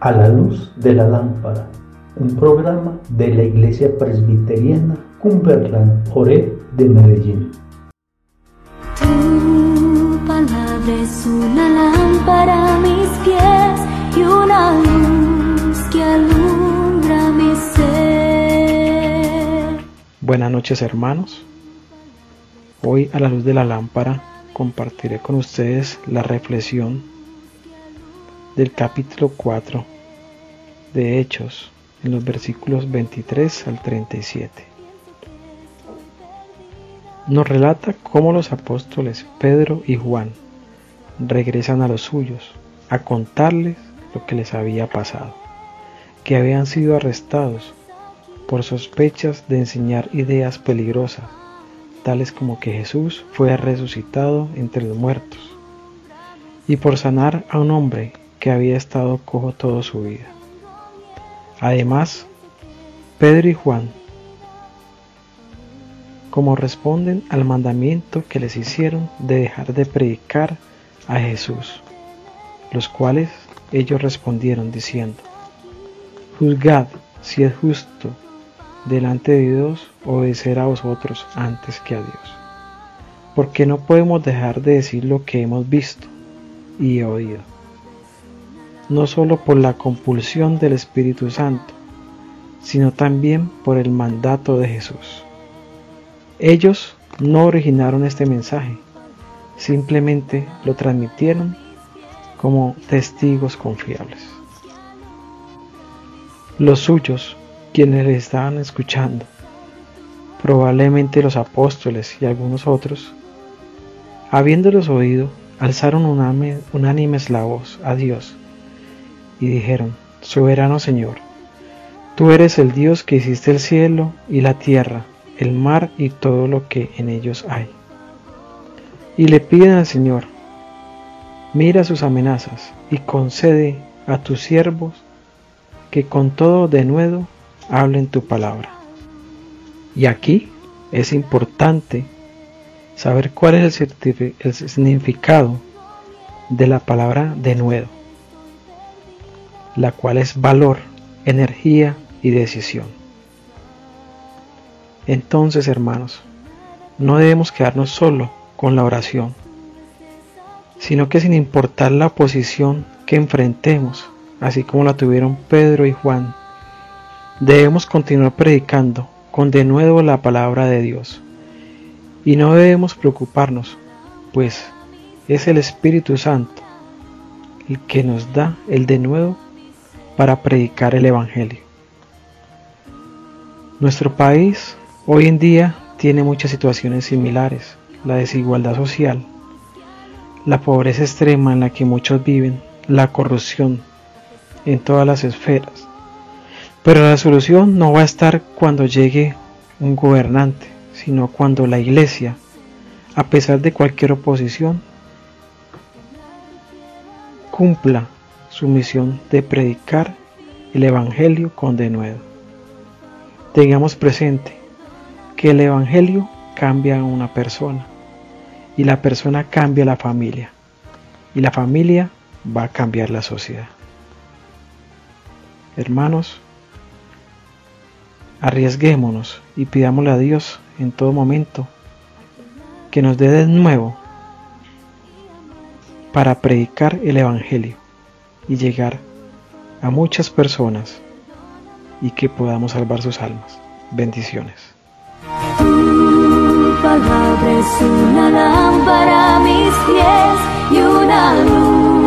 A la luz de la lámpara, un programa de la Iglesia Presbiteriana Cumberland Ore de Medellín. Tu palabra es una lámpara a mis pies y una luz que alumbra mi ser. Buenas noches hermanos. Hoy a la luz de la lámpara compartiré con ustedes la reflexión del capítulo 4 de Hechos en los versículos 23 al 37. Nos relata cómo los apóstoles Pedro y Juan regresan a los suyos a contarles lo que les había pasado, que habían sido arrestados por sospechas de enseñar ideas peligrosas, tales como que Jesús fue resucitado entre los muertos, y por sanar a un hombre que había estado cojo toda su vida. Además, Pedro y Juan, como responden al mandamiento que les hicieron de dejar de predicar a Jesús, los cuales ellos respondieron diciendo, Juzgad si es justo delante de Dios obedecer a vosotros antes que a Dios, porque no podemos dejar de decir lo que hemos visto y oído no solo por la compulsión del Espíritu Santo, sino también por el mandato de Jesús. Ellos no originaron este mensaje, simplemente lo transmitieron como testigos confiables. Los suyos, quienes le estaban escuchando, probablemente los apóstoles y algunos otros, habiéndolos oído, alzaron unánimes la voz a Dios y dijeron, Soberano Señor, tú eres el Dios que hiciste el cielo y la tierra, el mar y todo lo que en ellos hay. Y le piden al Señor, mira sus amenazas y concede a tus siervos que con todo denuedo hablen tu palabra. Y aquí es importante saber cuál es el, el significado de la palabra denuedo la cual es valor, energía y decisión. Entonces, hermanos, no debemos quedarnos solo con la oración, sino que sin importar la oposición que enfrentemos, así como la tuvieron Pedro y Juan, debemos continuar predicando con de nuevo la palabra de Dios. Y no debemos preocuparnos, pues es el Espíritu Santo el que nos da el de nuevo para predicar el Evangelio. Nuestro país hoy en día tiene muchas situaciones similares, la desigualdad social, la pobreza extrema en la que muchos viven, la corrupción en todas las esferas. Pero la solución no va a estar cuando llegue un gobernante, sino cuando la iglesia, a pesar de cualquier oposición, cumpla su misión de predicar el Evangelio con denuedo. Tengamos presente que el Evangelio cambia a una persona y la persona cambia la familia y la familia va a cambiar la sociedad. Hermanos, arriesguémonos y pidámosle a Dios en todo momento que nos dé de nuevo para predicar el Evangelio y llegar a muchas personas y que podamos salvar sus almas. Bendiciones. Es una lámpara mis pies y una luz